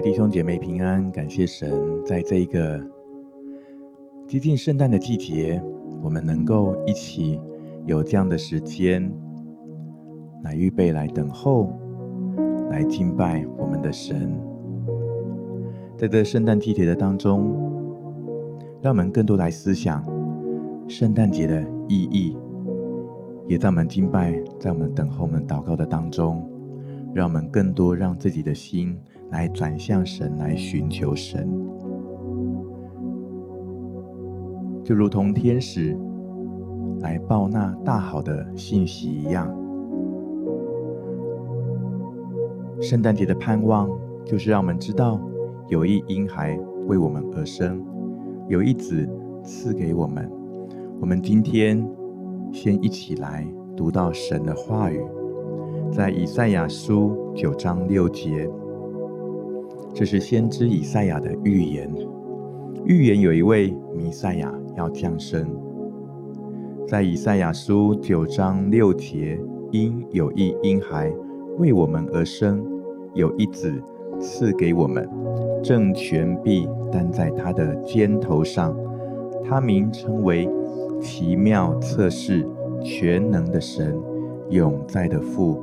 弟兄姐妹平安，感谢神，在这一个接近圣诞的季节，我们能够一起有这样的时间来预备、来等候、来敬拜我们的神。在这圣诞季节的当中，让我们更多来思想圣诞节的意义，也在我们敬拜、在我们等候、我们祷告的当中，让我们更多让自己的心。来转向神，来寻求神，就如同天使来报那大好的信息一样。圣诞节的盼望，就是让我们知道有一婴孩为我们而生，有一子赐给我们。我们今天先一起来读到神的话语，在以赛亚书九章六节。这是先知以赛亚的预言，预言有一位弥赛亚要降生。在以赛亚书九章六节，因有一婴孩为我们而生，有一子赐给我们，正权必担在他的肩头上，他名称为奇妙策士、全能的神、永在的父、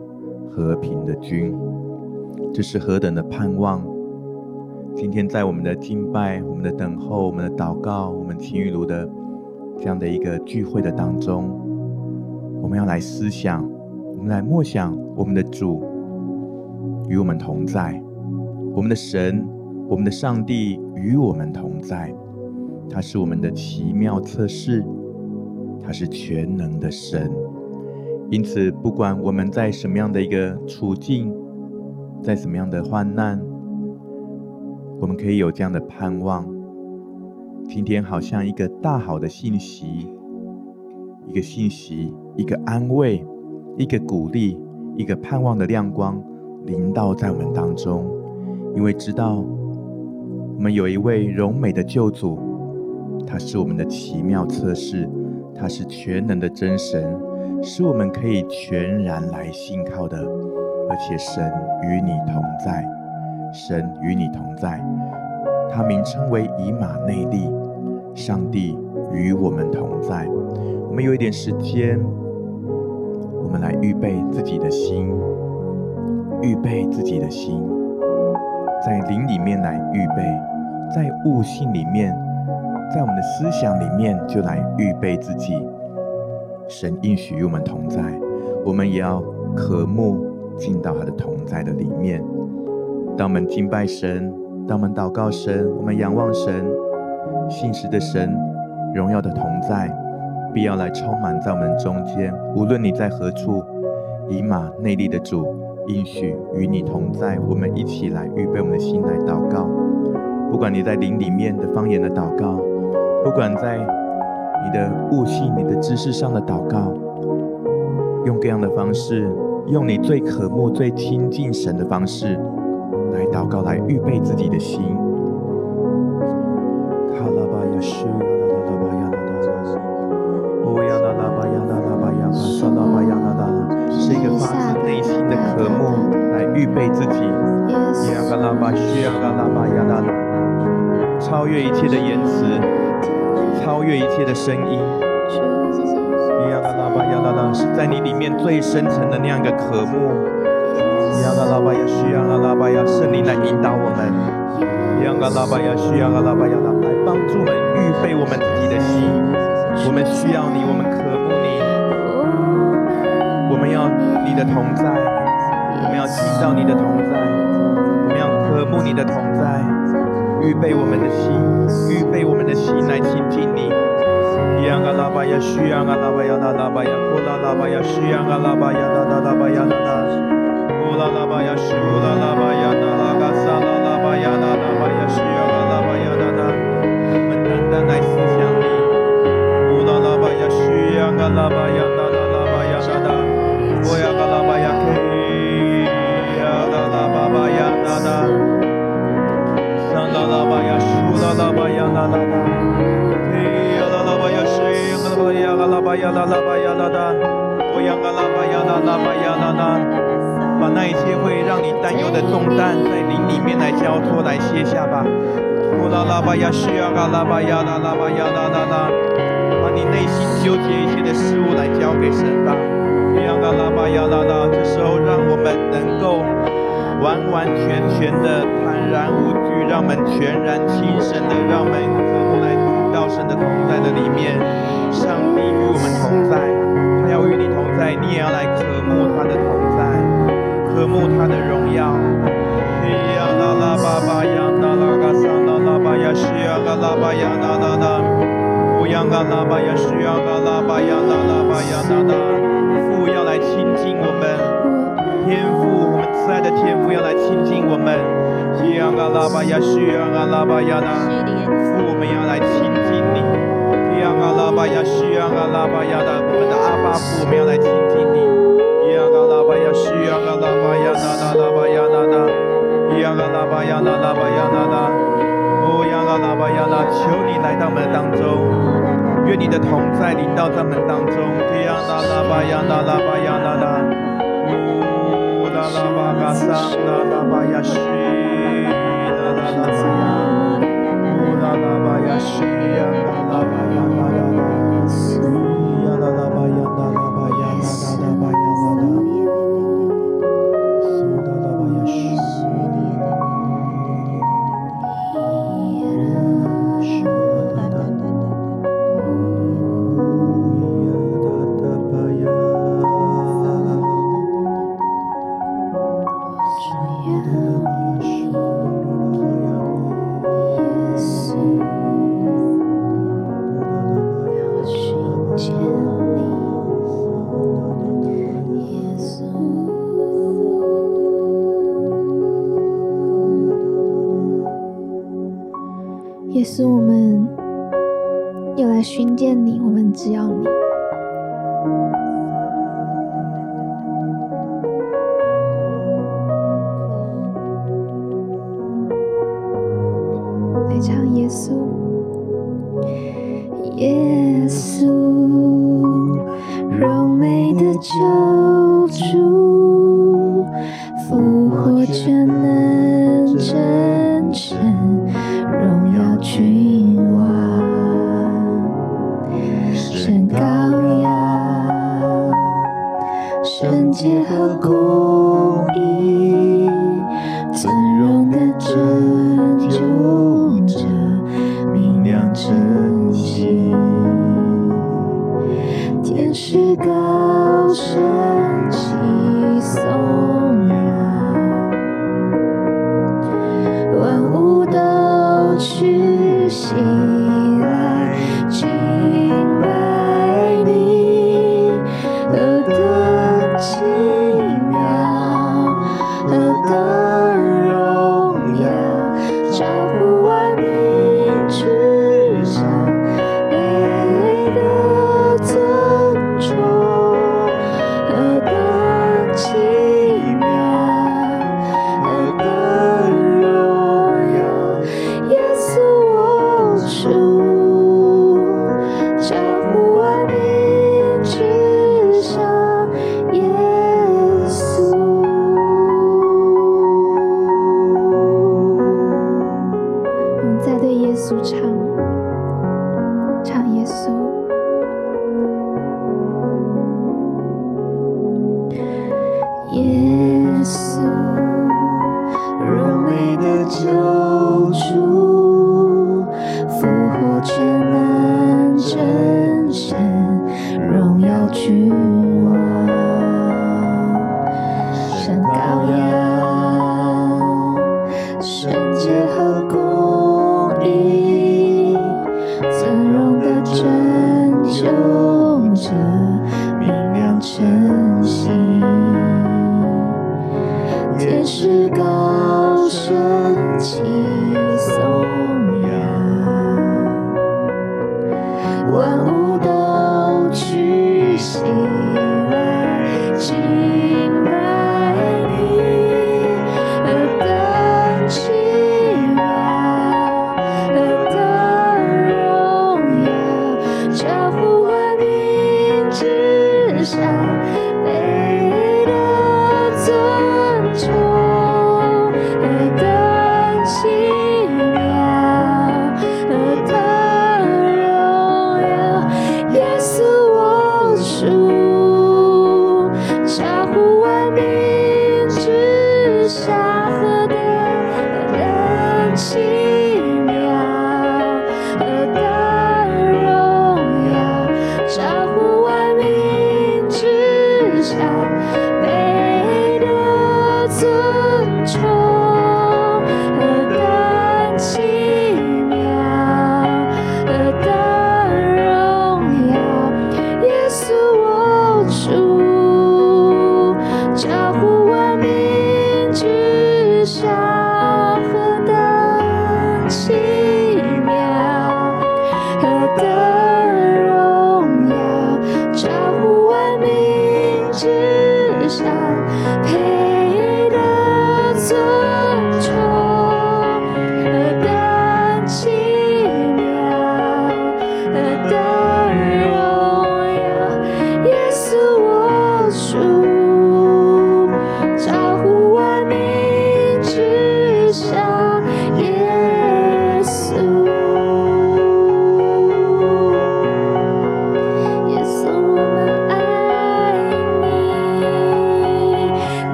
和平的君。这是何等的盼望！今天在我们的敬拜、我们的等候、我们的祷告、我们晴雨炉的这样的一个聚会的当中，我们要来思想，我们来默想我们的主与我们同在，我们的神、我们的上帝与我们同在，他是我们的奇妙测试，他是全能的神。因此，不管我们在什么样的一个处境，在什么样的患难，我们可以有这样的盼望，今天好像一个大好的信息，一个信息，一个安慰，一个鼓励，一个盼望的亮光临到在我们当中，因为知道我们有一位荣美的救主，他是我们的奇妙测试，他是全能的真神，是我们可以全然来信靠的，而且神与你同在。神与你同在，他名称为以马内利，上帝与我们同在。我们有一点时间，我们来预备自己的心，预备自己的心，在灵里面来预备，在悟性里面，在我们的思想里面就来预备自己。神应许与我们同在，我们也要渴慕进到他的同在的里面。当我们敬拜神，当我们祷告神，我们仰望神，信实的神，荣耀的同在，必要来充满在我们中间。无论你在何处，以马内利的主应许与你同在。我们一起来预备我们的心来祷告。不管你在灵里面的方言的祷告，不管在你的悟性、你的知识上的祷告，用各样的方式，用你最渴慕、最亲近神的方式。来祷告，来预备自己的心。是一个发自内心的渴慕，来预备自己。超越一切的言辞，超越一切的声音。是在你里面最深层的那样一个渴慕。亚嘎拉巴呀，需要阿拉巴呀，圣灵来引导我们。亚嘎拉巴呀，需要阿拉巴呀，来帮助我们预备我们自己的心。我们需要你，我们渴慕你。我们要你的同在，我们要听到你的同在，我们要渴慕你的同在。预备我们的心，预备我们的心来亲近你。亚嘎拉巴呀，需要阿拉巴呀，阿拉巴呀，呼啦啦巴呀，需要阿拉巴呀，啦啦啦巴呀，啦啦。啦啦巴呀，舒啦啦巴呀，那拉嘎，拉巴呀，需要啦啦巴呀，那那，啦啦巴呀，需要啦啦巴呀，那拉啦巴呀，那那，我呀嘎啦巴呀，嘿呀啦啦巴巴呀，那那，上啦啦巴呀，舒啦啦巴呀，那那那，嘿呀啦啦把那一切会让你担忧的重担，在灵里面来交托，来卸下吧。呼啦啦吧呀，需要嘎啦吧呀啦啦吧呀啦啦啦，把你内心纠结一些的事物来交给神吧。需要嘎啦吧呀啦啦，这时候让我们能够完完全全的坦然无惧，让我们全然轻声的，让我们来到神的同在的里面。上帝与我们同在，他要与你同在，你也要来渴慕他的同在，渴慕他的荣耀。啦啦巴巴呀，啦啦嘎桑啦啦巴呀，需要嘎啦巴呀，啦啦啦，不要嘎啦巴呀，需要嘎啦巴呀，啦啦巴呀，啦啦，父要来亲近我们，天父，我们慈爱的天父要来亲近我们，需要嘎啦巴呀，需要嘎啦巴呀，啦，父，我们要来亲近你，需要嘎啦巴呀，需要嘎啦巴呀，啦，我们的阿爸父，我们要来亲近你，呀，需要嘎啦巴呀，啦啦啦巴呀，啦啦。呀啦啦吧呀啦啦吧呀啦啦，哦呀啦啦吧呀啦，求你来到门当中，愿你的同在临到在门当中。呀啦啦吧呀啦啦吧呀啦啦，哦啦啦吧嘎桑啦啦吧呀西，啦啦啦吧呀，哦啦啦吧呀西呀啦啦吧呀啦啦，呀也是我们又来寻见你，我们只要你来唱耶稣。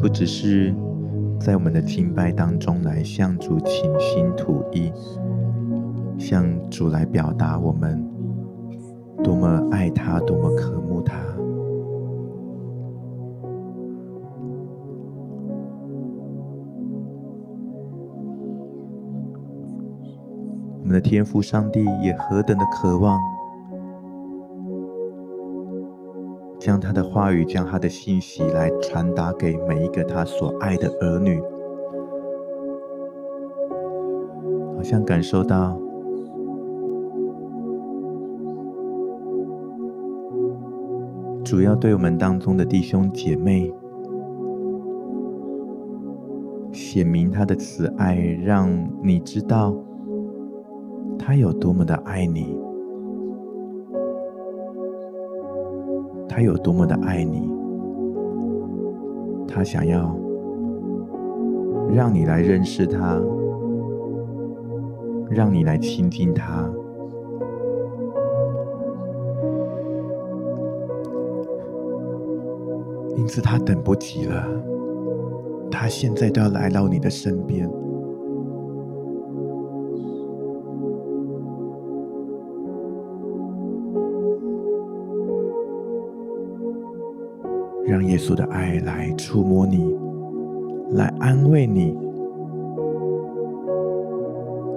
不只是在我们的敬拜当中来向主倾心吐意，向主来表达我们多么爱他，多么渴慕他。我们的天父上帝也何等的渴望，将他的话语、将他的信息来传达给每一个他所爱的儿女，好像感受到主要对我们当中的弟兄姐妹显明他的慈爱，让你知道。他有多么的爱你，他有多么的爱你，他想要让你来认识他，让你来亲近他，因此他等不及了，他现在都要来到你的身边。耶稣的爱来触摸你，来安慰你。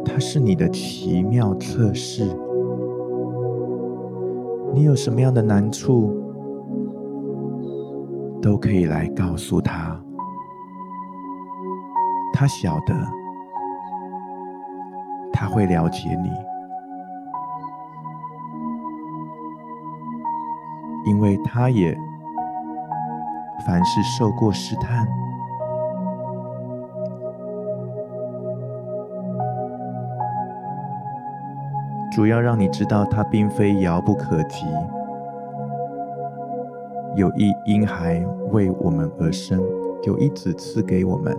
他是你的奇妙测试。你有什么样的难处，都可以来告诉他。他晓得，他会了解你，因为他也。凡是受过试探，主要让你知道，它并非遥不可及。有一婴孩为我们而生，有一子赐给我们，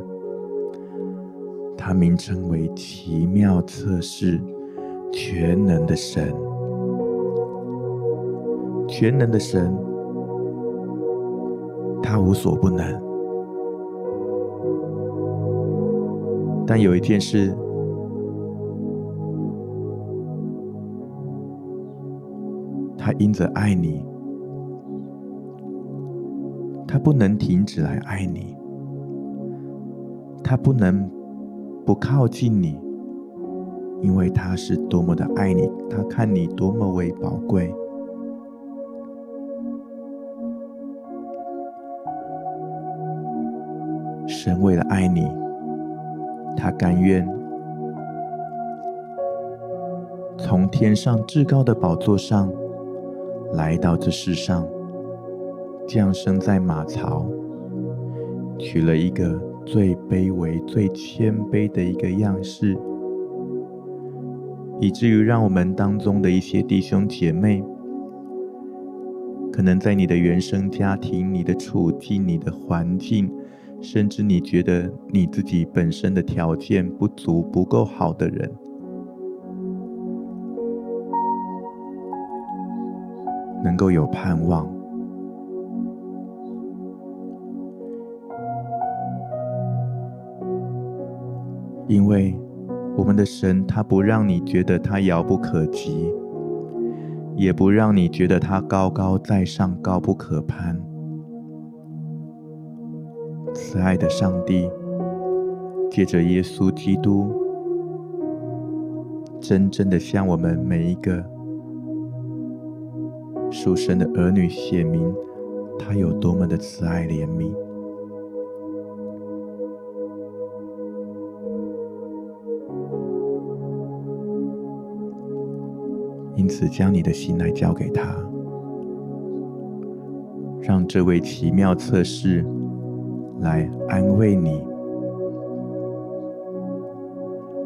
他名称为奇妙测试，全能的神，全能的神。他无所不能，但有一件事，他因着爱你，他不能停止来爱你，他不能不靠近你，因为他是多么的爱你，他看你多么为宝贵。神为了爱你，他甘愿从天上至高的宝座上来到这世上，降生在马槽，取了一个最卑微、最谦卑的一个样式，以至于让我们当中的一些弟兄姐妹，可能在你的原生家庭、你的处境、你的环境。甚至你觉得你自己本身的条件不足、不够好的人，能够有盼望，因为我们的神他不让你觉得他遥不可及，也不让你觉得他高高在上、高不可攀。慈爱的上帝，借着耶稣基督，真正的向我们每一个属神的儿女显明，他有多么的慈爱怜悯。因此将你的心来交给他，让这位奇妙测试来安慰你，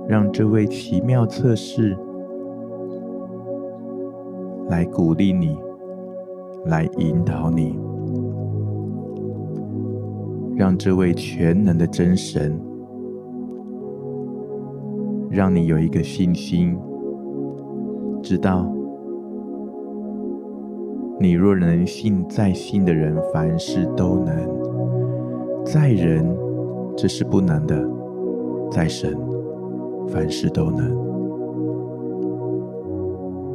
让这位奇妙测试来鼓励你，来引导你，让这位全能的真神，让你有一个信心，知道你若能信，再信的人凡事都能；在人这是不难的，在神凡事都能。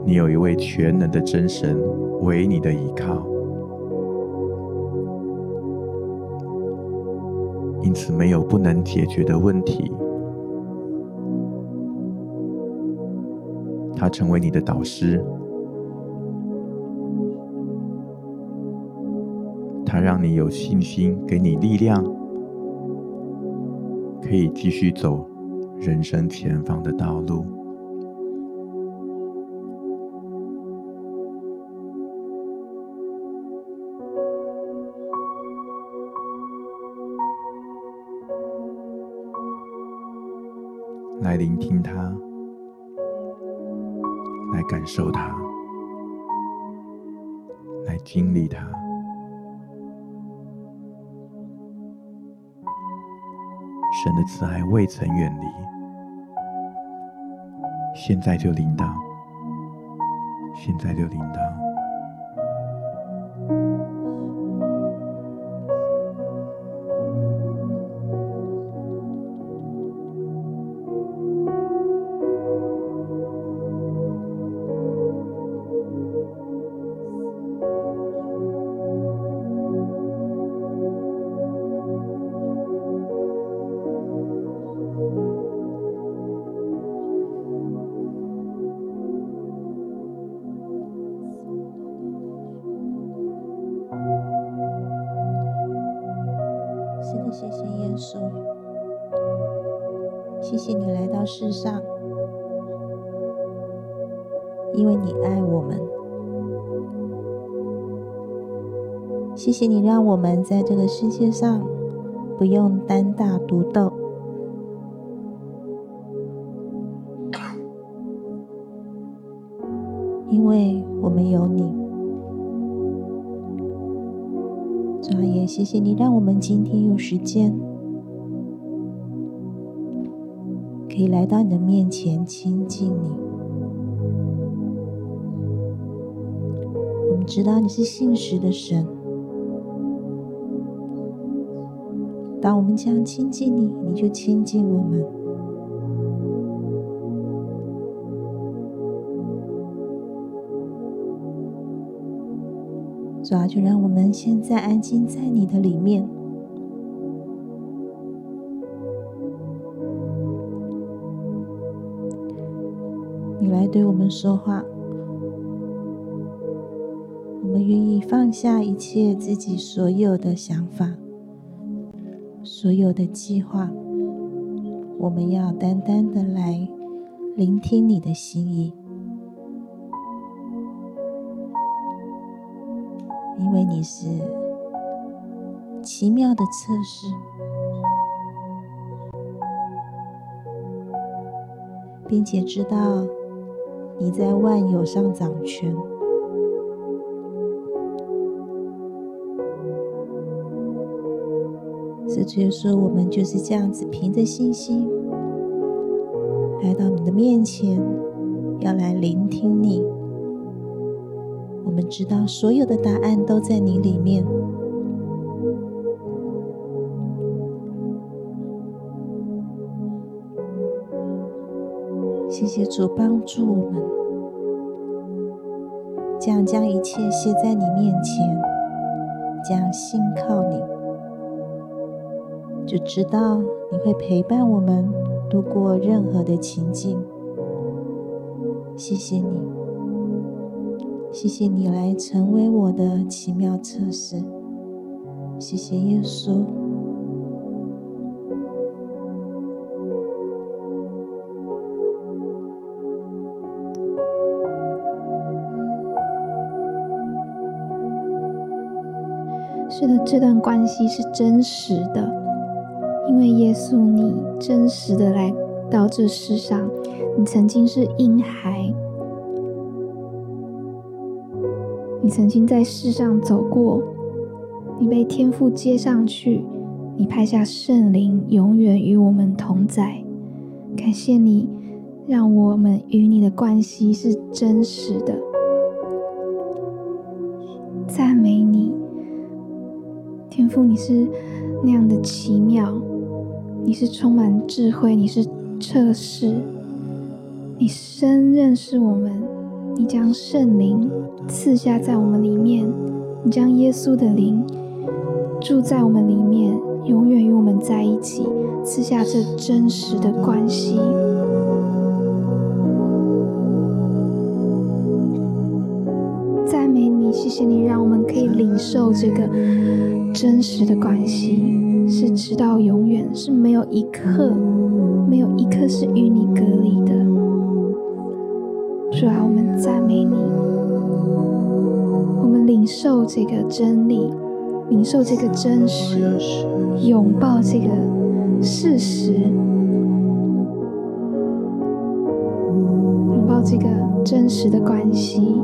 你有一位全能的真神为你的依靠，因此没有不能解决的问题。他成为你的导师，他让你有信心，给你力量，可以继续走人生前方的道路。来聆听他。来感受它，来经历它。神的慈爱未曾远离，现在就领到，现在就领到。谢谢你让我们在这个世界上不用单打独斗，因为我们有你。主也谢谢你，让我们今天有时间可以来到你的面前亲近你。我们知道你是信实的神，当我们这样亲近你，你就亲近我们。主要，就让我们现在安静在你的里面。你来对我们说话，我们愿意放下一切自己所有的想法、所有的计划，我们要单单的来聆听你的心意。因为你是奇妙的测试，并且知道你在万有上掌权，所以说我们就是这样子凭着信心来到你的面前，要来聆听你。我们知道所有的答案都在你里面。谢谢主帮助我们，这样将一切卸在你面前，这样信靠你，就知道你会陪伴我们度过任何的情境。谢谢你谢谢你来成为我的奇妙测试谢谢耶稣。是的这段关系是真实的。因为耶稣，你真实的来到这世上，你曾经是婴孩，你曾经在世上走过，你被天父接上去，你派下圣灵，永远与我们同在。感谢你，让我们与你的关系是真实的。赞美你，天父，你是那样的奇妙，你是充满智慧，你是测试，你深认识我们，你将圣灵赐下在我们里面，你将耶稣的灵住在我们里面，永远与我们在一起，赐下这真实的关系。谢谢你，让我们可以领受这个真实的关系，是直到永远，是没有一刻，没有一刻是与你隔离的。主啊，我们赞美你，我们领受这个真理，领受这个真实，拥抱这个事实，拥抱这个真实的关系。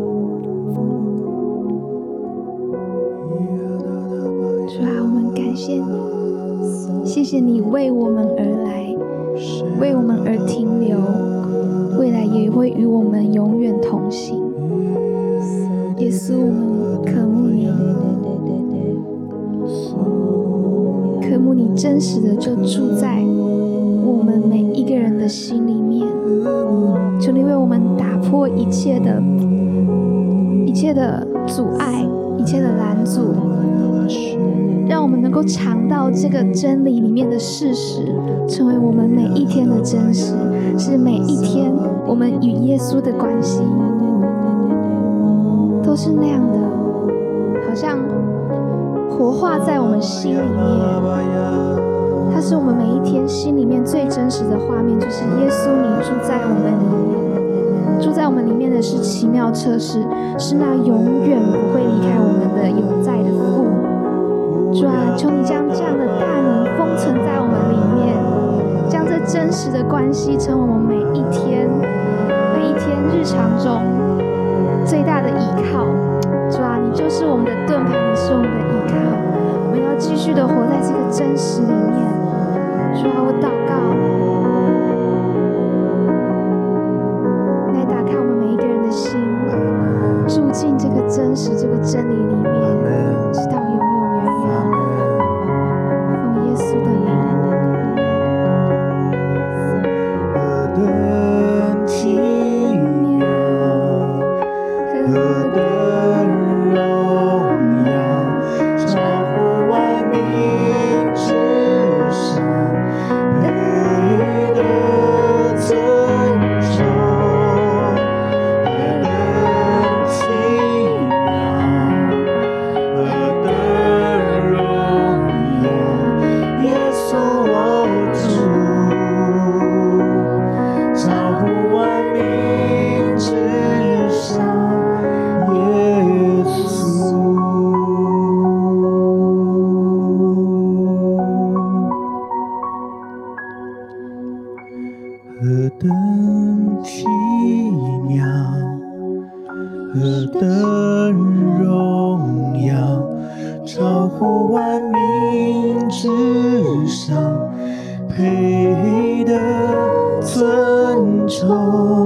主啊，我们感谢你，谢谢你为我们而来，为我们而停留，未来也会与我们永远同行。耶稣，我们渴慕你，渴慕你真实的就住在我们每一个人的心里面。求你为我们打破一切的、一切的阻碍，一切的拦阻。让我们能够尝到这个真理里面的事实，成为我们每一天的真实，是每一天我们与耶稣的关系都是那样的，好像活化在我们心里面。它是我们每一天心里面最真实的画面，就是耶稣你住在我们里面，住在我们里面的是奇妙测试，是那永远不会离开我们的永在的父。主啊，求你将这样的大能封存在我们里面，将这真实的关系成为我们每一天、每一天日常中最大的依靠。主啊，你就是我们的盾牌，你是我们的依靠。我们要继续的活在这个真实里面。主啊，我祷给的尊重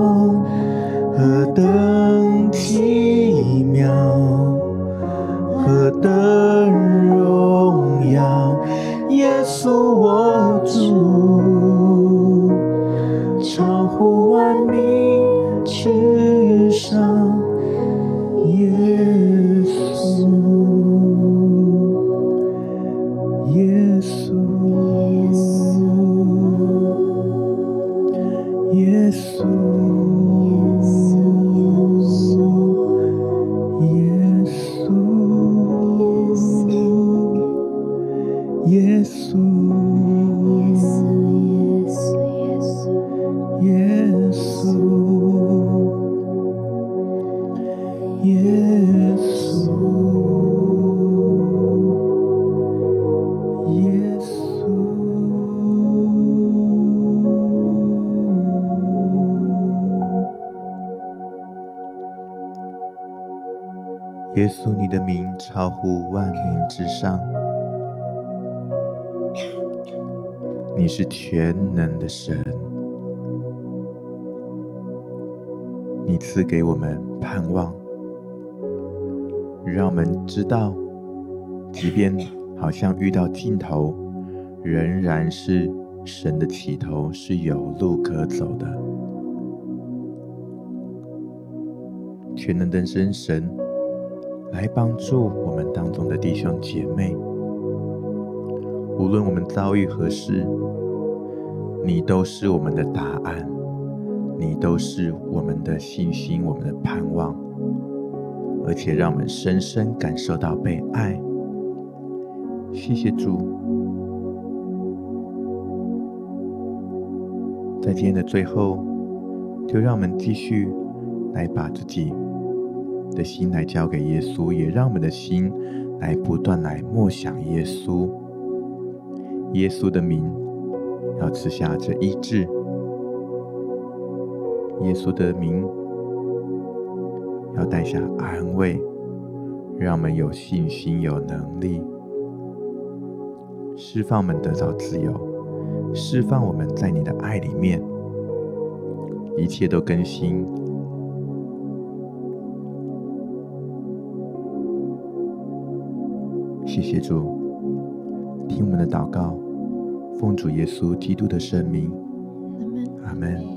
耶稣，你的名超乎万名之上，你是全能的神，你赐给我们盼望，让我们知道，即便好像遇到尽头，仍然是神的起头，是有路可走的。全能的真神。来帮助我们当中的弟兄姐妹，无论我们遭遇何事，你都是我们的答案，你都是我们的信心，我们的盼望，而且让我们深深感受到被爱。谢谢主，在今天的最后，就让我们继续来把自己。的心来交给耶稣，也让我们的心来不断来默想耶稣。耶稣的名要赐下这医治，耶稣的名要带下安慰，让我们有信心、有能力，释放我们得到自由，释放我们在你的爱里面，一切都更新。谢谢主，听我们的祷告，奉主耶稣基督的圣名，阿门。